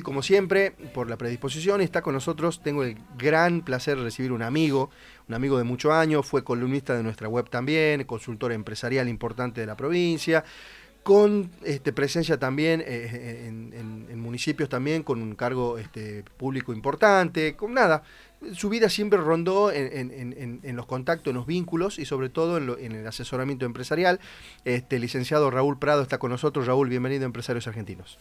Como siempre, por la predisposición, está con nosotros. Tengo el gran placer de recibir un amigo, un amigo de muchos años, fue columnista de nuestra web también, consultor empresarial importante de la provincia, con este, presencia también eh, en, municipios también, con un cargo este, público importante, con nada. Su vida siempre rondó en, los contactos, en los vínculos y sobre todo en, el asesoramiento empresarial. Este licenciado Raúl Prado está con nosotros. Raúl, bienvenido a Empresarios Argentinos.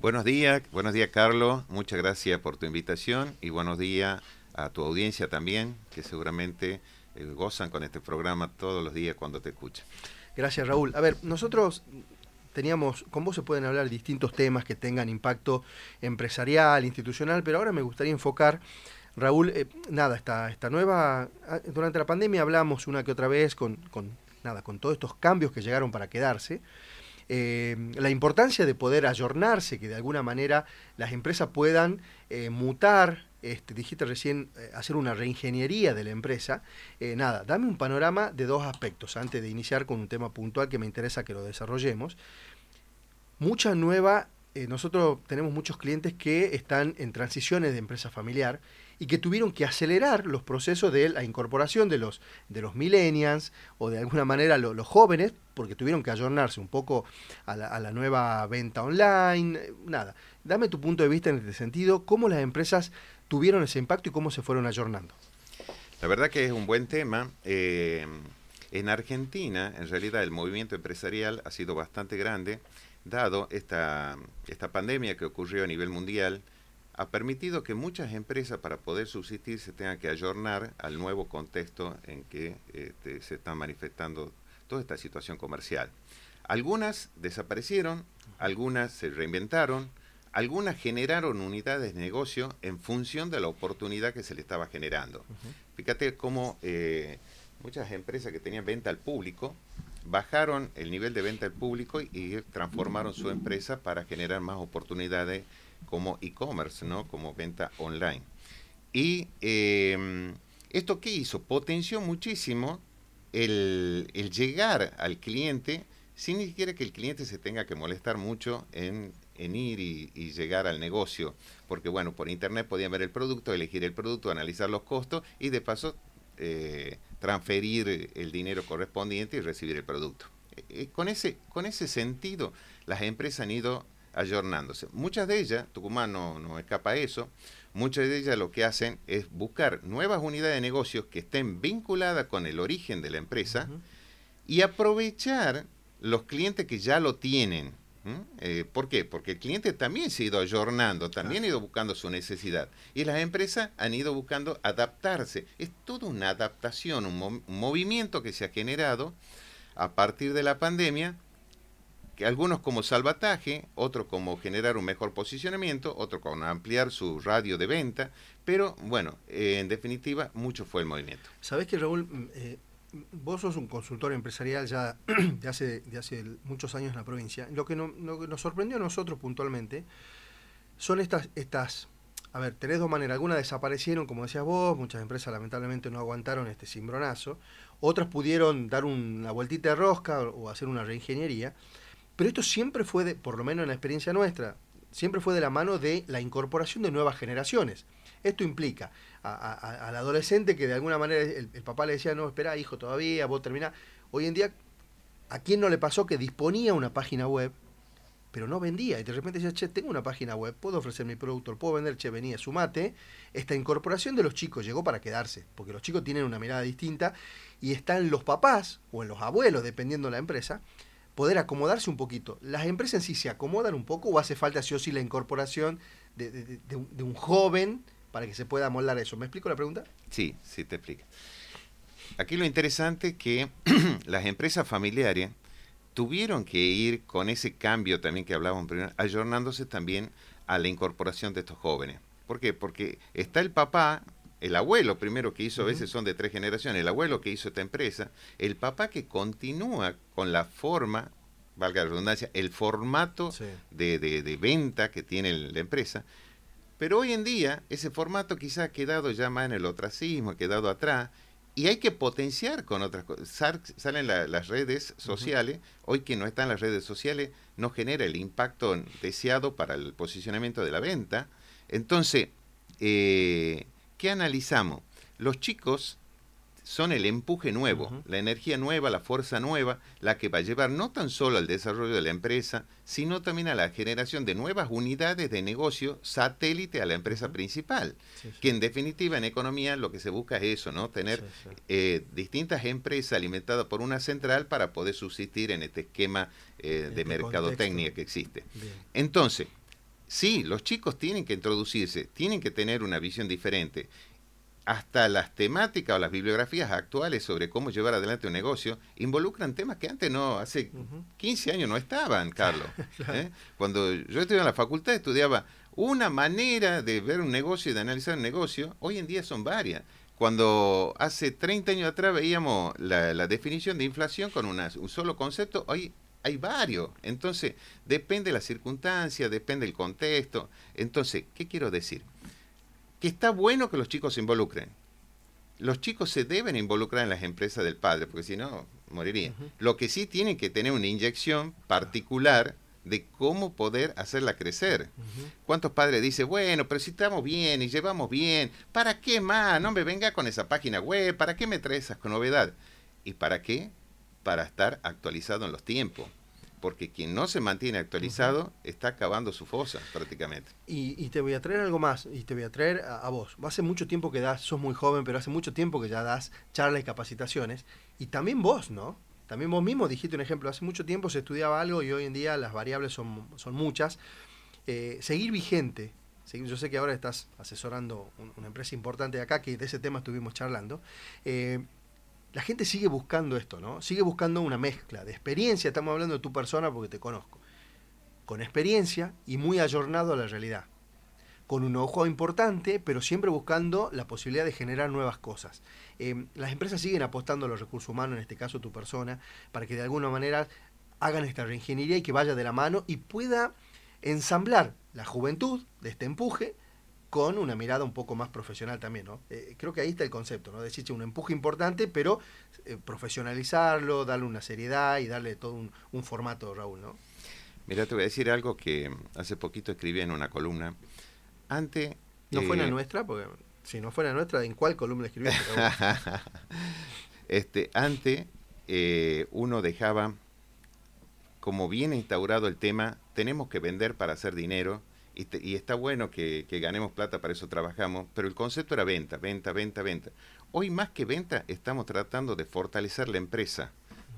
Buenos días, buenos días Carlos, muchas gracias por tu invitación y buenos días a tu audiencia también, que seguramente eh, gozan con este programa todos los días cuando te escuchan. Gracias Raúl. A ver, nosotros teníamos, con vos se pueden hablar distintos temas que tengan impacto empresarial, institucional, pero ahora me gustaría enfocar, Raúl, eh, nada, esta, esta nueva, ah, durante la pandemia hablamos una que otra vez con, con, nada, con todos estos cambios que llegaron para quedarse. Eh, la importancia de poder ayornarse, que de alguna manera las empresas puedan eh, mutar, este, dijiste recién, eh, hacer una reingeniería de la empresa. nada, dame un panorama de dos aspectos antes de iniciar con un tema puntual que me interesa que lo desarrollemos. Mucha nueva, nosotros tenemos muchos clientes que están en transiciones de empresa familiar y que tuvieron que acelerar los procesos de la incorporación de los, de los millennials o de alguna manera los jóvenes, porque tuvieron que ayornarse un poco a la, nueva venta online. Nada, dame tu punto de vista en este sentido, cómo las empresas tuvieron ese impacto y cómo se fueron ayornando. La verdad que es un buen tema. Eh, en Argentina, en realidad, el movimiento empresarial ha sido bastante grande, dado esta, esta pandemia que ocurrió a nivel mundial, ha permitido que muchas empresas para poder subsistir se tengan que ayornar al nuevo contexto en que este, se está manifestando toda esta situación comercial. Algunas desaparecieron, algunas se reinventaron, algunas generaron unidades de negocio en función de la oportunidad que se le estaba generando. Fíjate cómo eh, muchas empresas que tenían venta al público bajaron el nivel de venta al público y transformaron su empresa para generar más oportunidades como e-commerce, ¿no? como venta online. Y em, esto qué hizo? Potenció muchísimo el, llegar al cliente sin ni siquiera que el cliente se tenga que molestar mucho en, ir y, llegar al negocio. Porque bueno, por internet podían ver el producto, elegir el producto, analizar los costos y de paso eh, transferir el dinero correspondiente y recibir el producto. Eh, eh, con, ese, con ese sentido, las empresas han ido ayornándose. Muchas de ellas, Tucumán no, escapa a eso, muchas de ellas lo que hacen es buscar nuevas unidades de negocios que estén vinculadas con el origen de la empresa y aprovechar los clientes que ya lo tienen. Eh, ¿Por qué? Porque el cliente también se ha ido ayornando, también ha ido buscando su necesidad. Y las empresas han ido buscando adaptarse. Es toda una adaptación, un movimiento que se ha generado a partir de la pandemia algunos como salvataje, otros como generar un mejor posicionamiento, otros como ampliar su radio de venta, pero bueno, eh, en definitiva, mucho fue el movimiento. Sabes que Raúl, mm, eh, vos sos un consultor empresarial ya de hace, de hace muchos años en la provincia. Lo que, nos sorprendió a nosotros puntualmente son estas, estas, a ver, tenés dos maneras. Algunas desaparecieron, como decías vos, muchas empresas lamentablemente no aguantaron este cimbronazo. Otras pudieron dar una vueltita de rosca o hacer una reingeniería. Pero esto siempre fue, de, por lo menos en la experiencia nuestra, siempre fue de la mano de la incorporación de nuevas generaciones. Esto implica al adolescente que de alguna manera el, papá le decía, no, espera, hijo, todavía, vos terminás. Hoy en día, ¿a quién no le pasó que disponía una página web, pero no vendía? Y de repente decía, che, tengo una página web, puedo ofrecer mi producto, puedo vender, che, venía, sumate. Esta incorporación de los chicos llegó para quedarse, porque los chicos tienen una mirada distinta y están los papás o en los abuelos, dependiendo de la empresa, poder acomodarse un poquito. ¿Las empresas en sí se acomodan un poco o hace falta sí o sí la incorporación de, un, joven para que se pueda moldar eso? ¿Me explico la pregunta? Sí, sí te explico. Aquí lo interesante es que las empresas familiares tuvieron que ir con ese cambio también que hablábamos primero, ayornándose también a la incorporación de estos jóvenes. ¿Por qué? Porque está el papá, el abuelo primero que hizo, a veces son de tres generaciones, el abuelo que hizo esta empresa, el papá que continúa con la forma, valga la redundancia, el formato de, venta que tiene la empresa, pero hoy en día ese formato quizá ha quedado ya más en el ostracismo, ha quedado atrás, y hay que potenciar con otras cosas. Salen las redes sociales, hoy que no están las redes sociales, no genera el impacto deseado para el posicionamiento de la venta. Entonces, eh, ¿qué analizamos? Los chicos son el empuje nuevo, la energía nueva, la fuerza nueva, la que va a llevar no tan solo al desarrollo de la empresa, sino también a la generación de nuevas unidades de negocio satélite a la empresa principal, que en definitiva en economía lo que se busca es eso, ¿no? Tener eh, distintas empresas alimentadas por una central para poder subsistir en este esquema eh, de este mercadotecnia que existe. Entonces, sí, los chicos tienen que introducirse, tienen que tener una visión diferente hasta las temáticas o las bibliografías actuales sobre cómo llevar adelante un negocio involucran temas que antes no, hace 15 años no estaban, Carlos. ¿eh? Cuando yo estudiaba en la facultad estudiaba una manera de ver un negocio y de analizar un negocio, hoy en día son varias. Cuando hace 30 años atrás veíamos la, definición de inflación con un solo concepto, hoy hay varios. Entonces, depende de la circunstancia, depende del contexto. Entonces, ¿qué quiero decir? que está bueno que los chicos se involucren. Los chicos se deben involucrar en las empresas del padre, porque si no, morirían. Lo que sí tienen que tener una inyección particular de cómo poder hacerla crecer. ¿Cuántos padres dicen, bueno, pero si estamos bien y llevamos bien, ¿para qué más? No me venga con esa página web, ¿para qué me trae esas novedades? ¿Y para qué? Para estar actualizado en los tiempos porque quien no se mantiene actualizado está acabando su fosa prácticamente. Y, te voy a traer algo más, y te voy a traer a, vos. Hace mucho tiempo que das, sos muy joven, pero hace mucho tiempo que ya das charlas y capacitaciones, y también vos, ¿no? También vos mismo dijiste un ejemplo, hace mucho tiempo se estudiaba algo y hoy en día las variables son, son muchas. Eh, seguir vigente, yo sé que ahora estás asesorando una empresa importante de acá, que de ese tema estuvimos charlando. Eh, la gente sigue buscando esto, ¿no? Sigue buscando una mezcla de experiencia, estamos hablando de tu persona porque te conozco, con experiencia y muy ayornado a la realidad, con un ojo importante, pero siempre buscando la posibilidad de generar nuevas cosas. Eh, las empresas siguen apostando a los recursos humanos, en este caso tu persona, para que de alguna manera hagan esta reingeniería y que vaya de la mano y pueda ensamblar la juventud de este empuje con una mirada un poco más profesional también, ¿no? Eh, creo que ahí está el concepto, ¿no? Decir, un empuje importante, pero eh, profesionalizarlo, darle una seriedad y darle todo un, formato, Raúl, ¿no? Mira, te voy a decir algo que hace poquito escribí en una columna. Antes... ¿No fue la eh, nuestra? Porque si no fuera nuestra, ¿en cuál columna escribiste? este, antes uno dejaba como bien instaurado el tema, tenemos que vender para hacer dinero, y, está bueno que, ganemos plata, para eso trabajamos, pero el concepto era venta, venta, venta, venta. Hoy más que venta estamos tratando de fortalecer la empresa,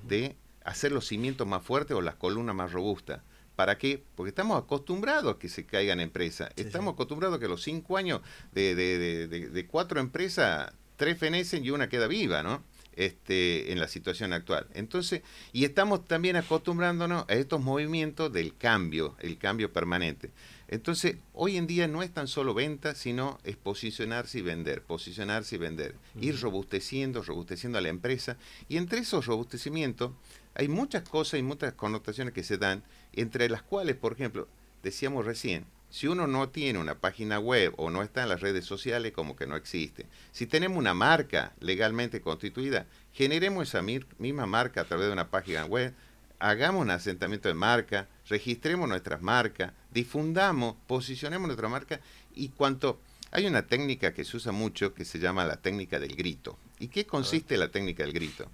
de hacer los cimientos más fuertes o las columnas más robustas. ¿Para qué? Porque estamos acostumbrados a que se caigan empresas. estamos acostumbrados a que los cinco años de, de, de, cuatro empresas, tres fenecen y una queda viva, ¿no? Este, en la situación actual. Entonces, y estamos también acostumbrándonos a estos movimientos del cambio, el cambio permanente. Entonces, hoy en día no es tan solo venta, sino es posicionarse y vender, posicionarse y vender, ir robusteciendo, robusteciendo a la empresa. Y entre esos robustecimientos hay muchas cosas y muchas connotaciones que se dan, entre las cuales, por ejemplo, decíamos recién, si uno no tiene una página web o no está en las redes sociales, como que no existe. Si tenemos una marca legalmente constituida, generemos esa misma marca a través de una página web, hagamos un asentamiento de marca, registremos nuestras marcas, difundamos, posicionemos nuestra marca y cuanto... Hay una técnica que se usa mucho que se llama la técnica del grito. ¿Y qué consiste la técnica del grito?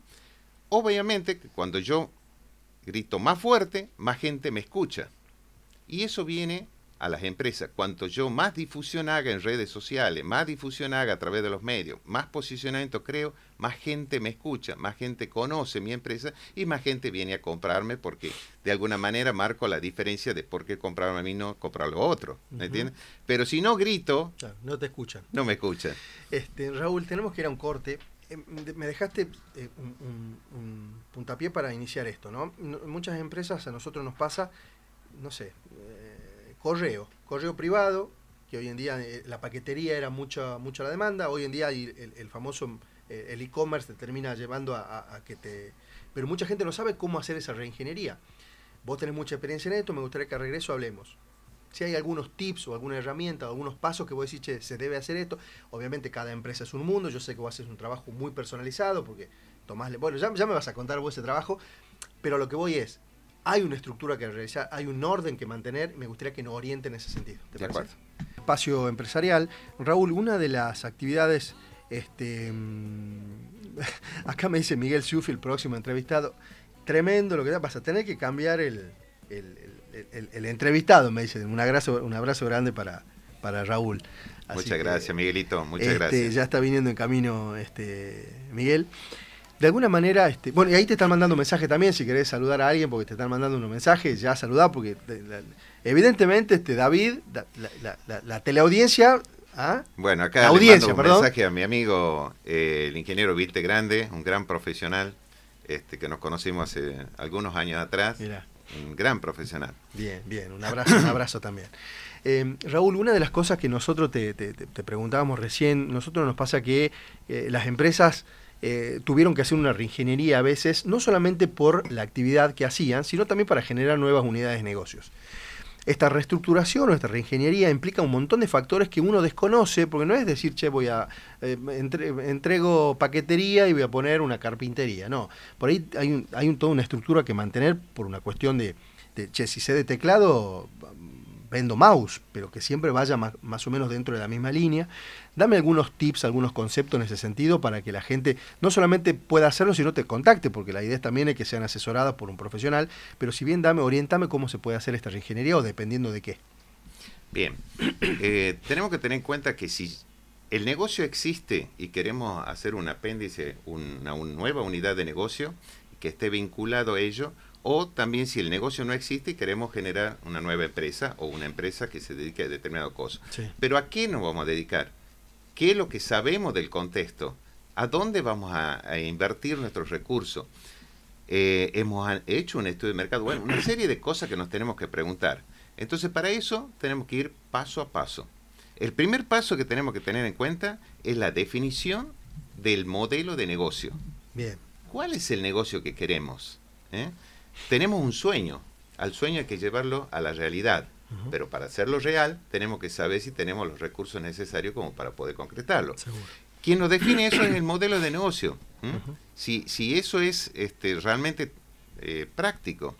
Obviamente cuando yo grito más fuerte, más gente me escucha. Y eso viene a las empresas. Cuanto yo más difusión haga en redes sociales, más difusión haga a través de los medios, más posicionamiento creo, más gente me escucha, más gente conoce mi empresa y más gente viene a comprarme porque de alguna manera marco la diferencia de por qué comprarme a mí no comprar lo otro. ¿Me entiendes? Pero si no grito... no te escuchan. No me escuchan. Este, Raúl, tenemos que ir a un corte. Eh, me dejaste eh, un, puntapié para iniciar esto, ¿no? Muchas empresas, a nosotros nos pasa, no sé, correo, correo privado, que hoy en día eh, la paquetería era mucha, mucha la demanda, hoy en día el, famoso eh, el e-commerce te termina llevando a, que te... Pero mucha gente no sabe cómo hacer esa reingeniería. Vos tenés mucha experiencia en esto, me gustaría que a regreso hablemos. si hay algunos tips o alguna herramienta o algunos pasos que vos decís, che, se debe hacer esto. Obviamente cada empresa es un mundo, yo sé que vos haces un trabajo muy personalizado porque tomás, bueno, ya, ya me vas a contar vos ese trabajo, pero lo que voy es, hay una estructura que realizar, hay un orden que mantener, y me gustaría que nos oriente en ese sentido. ¿te de acuerdo. Espacio empresarial. Raúl, una de las actividades, este, mm, acá me dice Miguel Siufi, el próximo entrevistado, tremendo lo que da, vas a tener que cambiar el, el, entrevistado, me dice. Un abrazo, un abrazo grande para, para Raúl. muchas gracias, Miguelito. Muchas este, gracias. Ya está viniendo en camino este, Miguel. De alguna manera, este, bueno, y ahí te están mandando un mensaje también, si querés saludar a alguien, porque te están mandando unos mensajes, ya saludá, porque evidentemente este, David, la, teleaudiencia ¿ah? Bueno, acá audiencia, le mando un mensaje a mi amigo, eh, el ingeniero Vilte Grande, un gran profesional, este, que nos conocimos hace algunos años atrás. Mira un gran profesional. Bien, bien, un abrazo, un abrazo también. Eh, Raúl, una de las cosas que nosotros te, preguntábamos recién, nosotros nos pasa que eh, las empresas eh, tuvieron que hacer una reingeniería a veces, no solamente por la actividad que hacían, sino también para generar nuevas unidades de negocios. Esta reestructuración o esta reingeniería implica un montón de factores que uno desconoce, porque no es decir, che, voy a entrego paquetería y voy a poner una carpintería. No, por ahí hay, un, hay toda una estructura que mantener por una cuestión de, de che, si sé de teclado, vendo mouse, pero que siempre vaya más, más, o menos dentro de la misma línea. Dame algunos tips, algunos conceptos en ese sentido para que la gente no solamente pueda hacerlo, sino te contacte, porque la idea también es que sean asesoradas por un profesional, pero si bien dame, orientame cómo se puede hacer esta reingeniería o dependiendo de qué. Bien, eh, tenemos que tener en cuenta que si el negocio existe y queremos hacer un apéndice, una, una nueva unidad de negocio que esté vinculado a ello, o también si el negocio no existe y queremos generar una nueva empresa o una empresa que se dedique a determinado cosa. Pero ¿a qué nos vamos a dedicar? ¿Qué es lo que sabemos del contexto? ¿A dónde vamos a, invertir nuestros recursos? Eh, hemos hecho un estudio de mercado, bueno, una serie de cosas que nos tenemos que preguntar. Entonces, para eso tenemos que ir paso a paso. El primer paso que tenemos que tener en cuenta es la definición del modelo de negocio. Bien. ¿Cuál es el negocio que queremos? ¿Eh? Tenemos un sueño, al sueño hay que llevarlo a la realidad, pero para hacerlo real tenemos que saber si tenemos los recursos necesarios como para poder concretarlo. Quien nos define eso es el modelo de negocio. si, si, eso es este, realmente eh, práctico.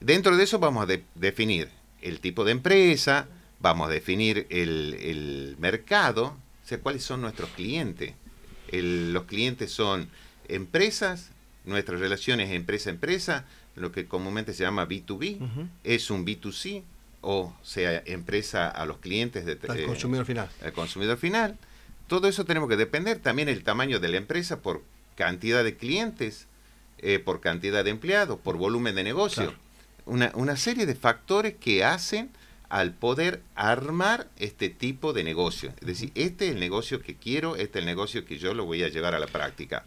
Dentro de eso vamos a definir el tipo de empresa, vamos a definir el, mercado, o sea, cuáles son nuestros clientes. los clientes son empresas, nuestras relaciones empresa-empresa, lo que comúnmente se llama B2B, es un B2C, o sea, empresa a los clientes. De, al consumidor final. Al consumidor final. Todo eso tenemos que depender. También el tamaño de la empresa por cantidad de clientes, eh, por cantidad de empleados, por volumen de negocio. Una, una serie de factores que hacen al poder armar este tipo de negocio. Es decir, este es el negocio que quiero, este es el negocio que yo lo voy a llevar a la práctica.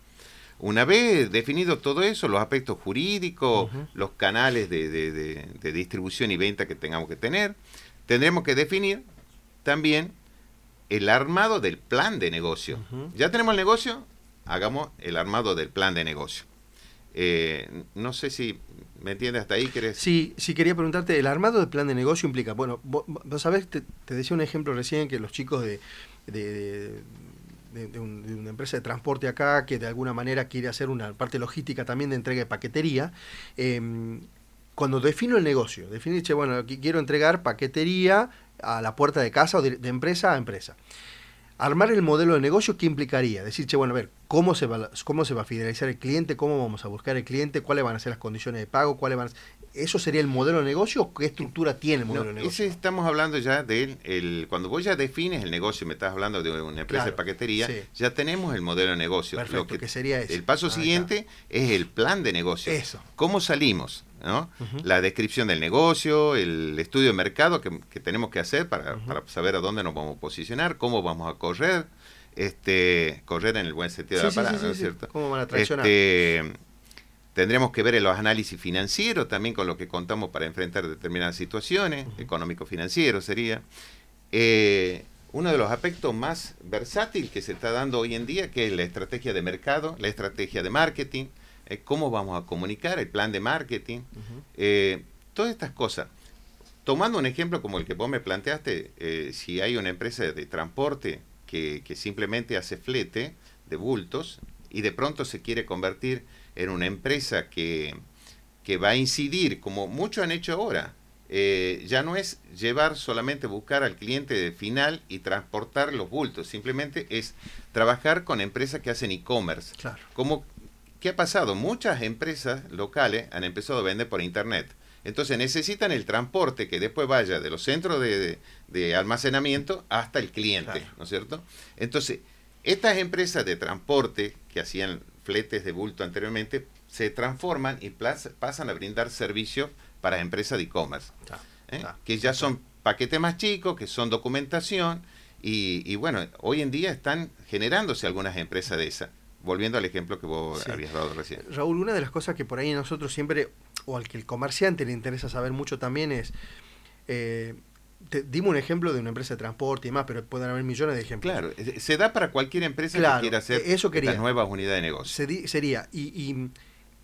Una vez definido todo eso, los aspectos jurídicos, los canales de, distribución y venta que tengamos que tener, tendremos que definir también el armado del plan de negocio. Ya tenemos el negocio, hagamos el armado del plan de negocio. Eh, no sé si me entiendes hasta ahí. ¿querés? Sí, sí, quería preguntarte, el armado del plan de negocio implica, bueno, vos, sabés, te, decía un ejemplo recién que los chicos de, de, una empresa de transporte acá que de alguna manera quiere hacer una parte logística también de entrega de paquetería. Em, cuando defino el negocio, define, bueno, quiero entregar paquetería a la puerta de casa o de, empresa a empresa. Armar el modelo de negocio, ¿qué implicaría? Decir, che, bueno, a ver, ¿cómo se, va, ¿cómo se va a fidelizar el cliente? ¿Cómo vamos a buscar el cliente? ¿Cuáles van a ser las condiciones de pago? ¿Cuáles van a ¿Eso sería el modelo de negocio? ¿Qué estructura tiene el modelo de negocio? estamos hablando ya de el, cuando vos ya defines el negocio, me estás hablando de una empresa de paquetería, ya tenemos el modelo de negocio. Perfecto, que, sería El paso siguiente es el plan de negocio. Eso. ¿Cómo salimos? La descripción del negocio, el estudio de mercado que, tenemos que hacer para, saber a dónde nos vamos a posicionar, cómo vamos a correr, este correr en el buen sentido de la palabra, ¿no es cierto? ¿Cómo van a traccionar? Este, Tendremos que ver en los análisis financieros también con lo que contamos para enfrentar determinadas situaciones, económico-financiero sería. Eh, uno de los aspectos más versátiles que se está dando hoy en día, que es la estrategia de mercado, la estrategia de marketing, eh, cómo vamos a comunicar, el plan de marketing, eh, todas estas cosas. tomando un ejemplo como el que vos me planteaste, eh, si hay una empresa de transporte que, que, simplemente hace flete de bultos y de pronto se quiere convertir en una empresa que, que va a incidir, como muchos han hecho ahora, eh, ya no es llevar solamente buscar al cliente final y transportar los bultos, simplemente es trabajar con empresas que hacen e-commerce. Claro. Como, ¿Qué ha pasado? Muchas empresas locales han empezado a vender por internet. Entonces necesitan el transporte que después vaya de los centros de, de, almacenamiento hasta el cliente, Claro. ¿no es cierto? Entonces, estas empresas de transporte que hacían fletes de bulto anteriormente se transforman y pasan a brindar servicios para empresas de e-commerce, Claro, ¿eh? claro. que ya son paquetes más chicos, que son documentación, y, y bueno, hoy en día están generándose algunas empresas de esas, volviendo al ejemplo que vos Sí. habías dado recién. Raúl, una de las cosas que por ahí nosotros siempre, o al que el comerciante le interesa saber mucho también es, eh, te, dime un ejemplo de una empresa de transporte y demás, pero pueden haber millones de ejemplos. Claro, se da para cualquier empresa Claro, que quiera hacer eso quería. estas nuevas unidades de negocio. Sería, y, y,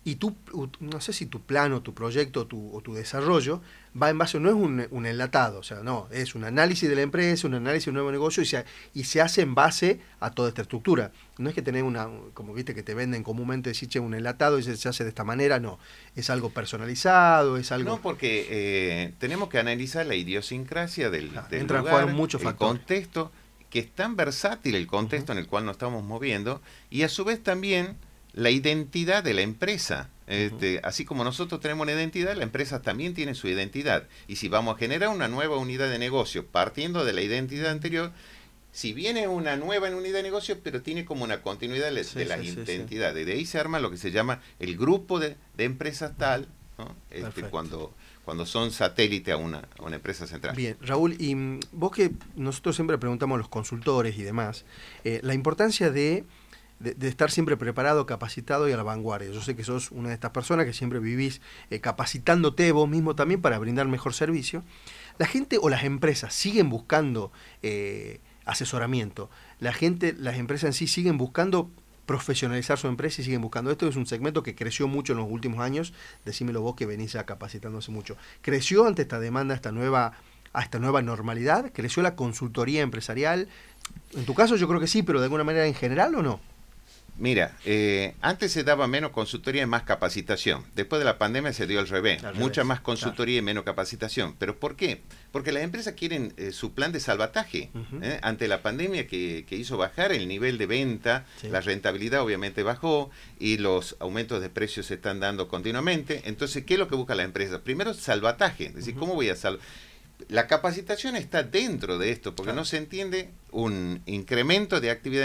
y tú, no sé si tu plan o tu proyecto tu, o tu desarrollo va en base, no es un, un enlatado, o sea, no, es un análisis de la empresa, un análisis de un nuevo negocio y se, y se hace en base a toda esta estructura. No es que tenés una, como viste que te venden comúnmente, decir, che, un enlatado y se, se hace de esta manera, no, es algo personalizado, es algo... No, porque eh, tenemos que analizar la idiosincrasia del, del entran lugar, muchos el contexto, que es tan versátil el contexto en el cual nos estamos moviendo, y a su vez también la identidad de la empresa. Este, Así como nosotros tenemos una identidad, la empresa también tiene su identidad. Y si vamos a generar una nueva unidad de negocio partiendo de la identidad anterior, si viene una nueva unidad de negocio, pero tiene como una continuidad de, Sí, de las sí, sí, sí. identidades. De ahí se arma lo que se llama el grupo de, de empresas tal, ¿no? Este, cuando, cuando son satélite a una, a una empresa central. Bien, Raúl, y mm, vos que nosotros siempre preguntamos a los consultores y demás, eh, la importancia de, de- estar siempre preparado, capacitado y a la vanguardia. Yo sé que sos una de estas personas que siempre vivís eh, capacitándote vos mismo también para brindar mejor servicio. La gente o las empresas siguen buscando eh, asesoramiento. La gente, las empresas en sí siguen buscando profesionalizar su empresa y siguen buscando. Esto es un segmento que creció mucho en los últimos años. Decímelo vos que venís ya capacitándose mucho. ¿Creció ante esta demanda, esta nueva, a esta nueva normalidad? ¿Creció la consultoría empresarial? En tu caso yo creo que sí, pero de alguna manera en general o no? Mira, eh, antes se daba menos consultoría y más capacitación. Después de la pandemia se dio al revés. Al Mucha revés, más consultoría y menos capacitación. ¿Pero por qué? Porque las empresas quieren eh, su plan de salvataje. ¿eh? Ante la pandemia que, que hizo bajar el nivel de venta, Sí. la rentabilidad obviamente bajó y los aumentos de precios se están dando continuamente. Entonces, ¿qué es lo que busca la empresa? Primero, salvataje. Es decir. ¿cómo voy a salvar? La capacitación está dentro de esto, porque Claro. no se entiende un incremento de actividad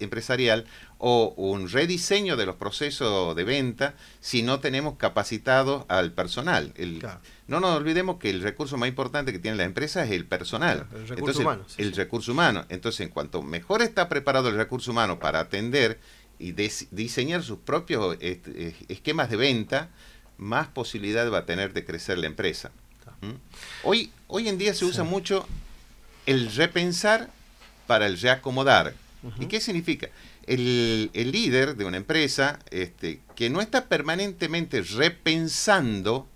empresarial o un rediseño de los procesos de venta si no tenemos capacitado al personal. El- Claro. No nos olvidemos que el recurso más importante que tiene la empresa es el personal. Claro, el recurso Entonces, humano, sí, el sí. recurso humano. Entonces, en cuanto mejor está preparado el recurso humano para atender y diseñar sus propios esquemas de venta, más posibilidad va a tener de crecer la empresa. ¿Mm? Hoy, hoy en día se usa Sí. mucho el repensar para el reacomodar. ¿Y qué significa? El, el líder de una empresa este, que no está permanentemente repensando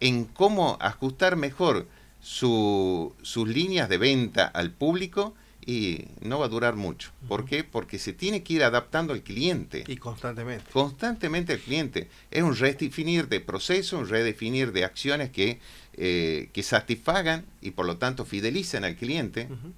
en cómo ajustar mejor su- sus líneas de venta al público y no va a durar mucho. ¿Por qué? Porque se tiene que ir adaptando al cliente Y constantemente. constantemente al cliente. Es un redefinir de proceso, un redefinir de acciones que, eh, que satisfagan y por lo tanto fidelicen al cliente. Ujú.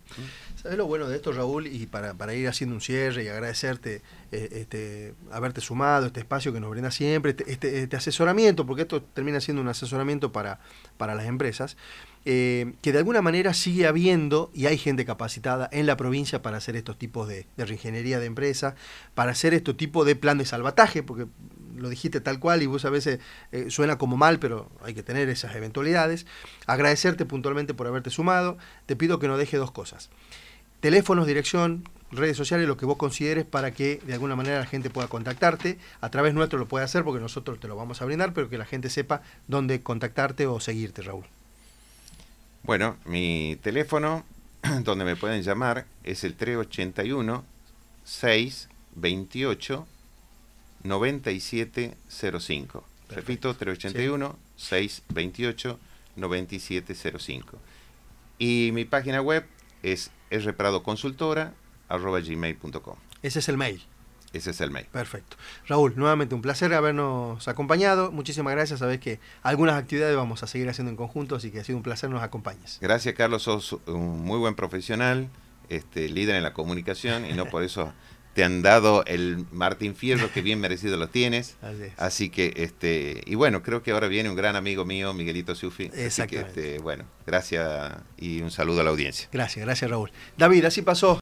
¿Sabes lo bueno de esto, Raúl? Y para, para ir haciendo un cierre y agradecerte eh, este, haberte sumado, este espacio que nos brinda siempre, este, este, este asesoramiento, porque esto termina siendo un asesoramiento para, para las empresas, eh, que de alguna manera sigue habiendo y hay gente capacitada en la provincia para hacer estos tipos de, de reingeniería de empresa, para hacer este tipo de plan de salvataje, porque lo dijiste tal cual y vos a veces eh, suena como mal, pero hay que tener esas eventualidades. Agradecerte puntualmente por haberte sumado. Te pido que nos deje dos cosas. Teléfonos, dirección, redes sociales, lo que vos consideres para que de alguna manera la gente pueda contactarte. A través nuestro lo puede hacer porque nosotros te lo vamos a brindar, pero que la gente sepa dónde contactarte o seguirte, Raúl. Bueno, mi teléfono donde me pueden llamar es el 381 628 9705. Perfecto. Repito, 381 628 9705. Y mi página web es rpradoconsultora.gmail.com. Ese es el mail. Ese es el mail. Perfecto. Raúl, nuevamente un placer habernos acompañado. Muchísimas gracias. Sabes que algunas actividades vamos a seguir haciendo en conjunto, así que ha sido un placer nos acompañes. Gracias, Carlos. Sos un muy buen profesional, este, líder en la comunicación y no por eso te han dado el Martín Fierro que bien merecido lo tienes. Así, que, este, y bueno, creo que ahora viene un gran amigo mío, Miguelito Sufi. Exactamente. Así que, este, bueno, gracias y un saludo a la audiencia. Gracias, gracias Raúl. David, así pasó.